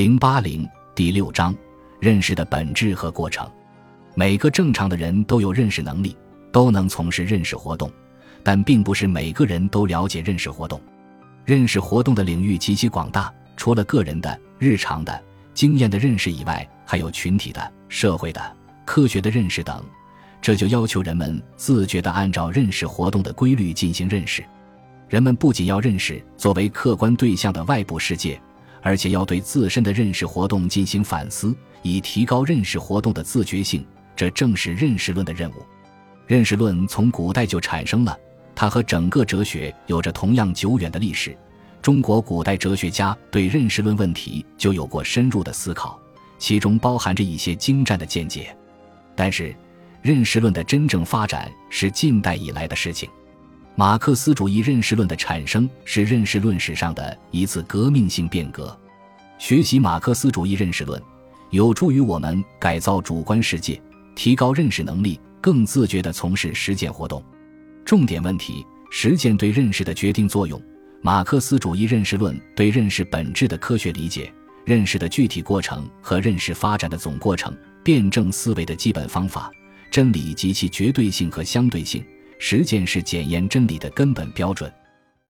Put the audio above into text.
零八零第六章：认识的本质和过程。每个正常的人都有认识能力，都能从事认识活动，但并不是每个人都了解认识活动。认识活动的领域极其广大，除了个人的、日常的、经验的认识以外，还有群体的、社会的、科学的认识等。这就要求人们自觉地按照认识活动的规律进行认识。人们不仅要认识作为客观对象的外部世界。而且要对自身的认识活动进行反思，以提高认识活动的自觉性。这正是认识论的任务。认识论从古代就产生了，它和整个哲学有着同样久远的历史。中国古代哲学家对认识论问题就有过深入的思考，其中包含着一些精湛的见解。但是，认识论的真正发展是近代以来的事情。马克思主义认识论的产生是认识论史上的一次革命性变革。学习马克思主义认识论，有助于我们改造主观世界，提高认识能力，更自觉地从事实践活动。重点问题：实践对认识的决定作用。马克思主义认识论对认识本质的科学理解，认识的具体过程和认识发展的总过程，辩证思维的基本方法，真理及其绝对性和相对性。实践是检验真理的根本标准。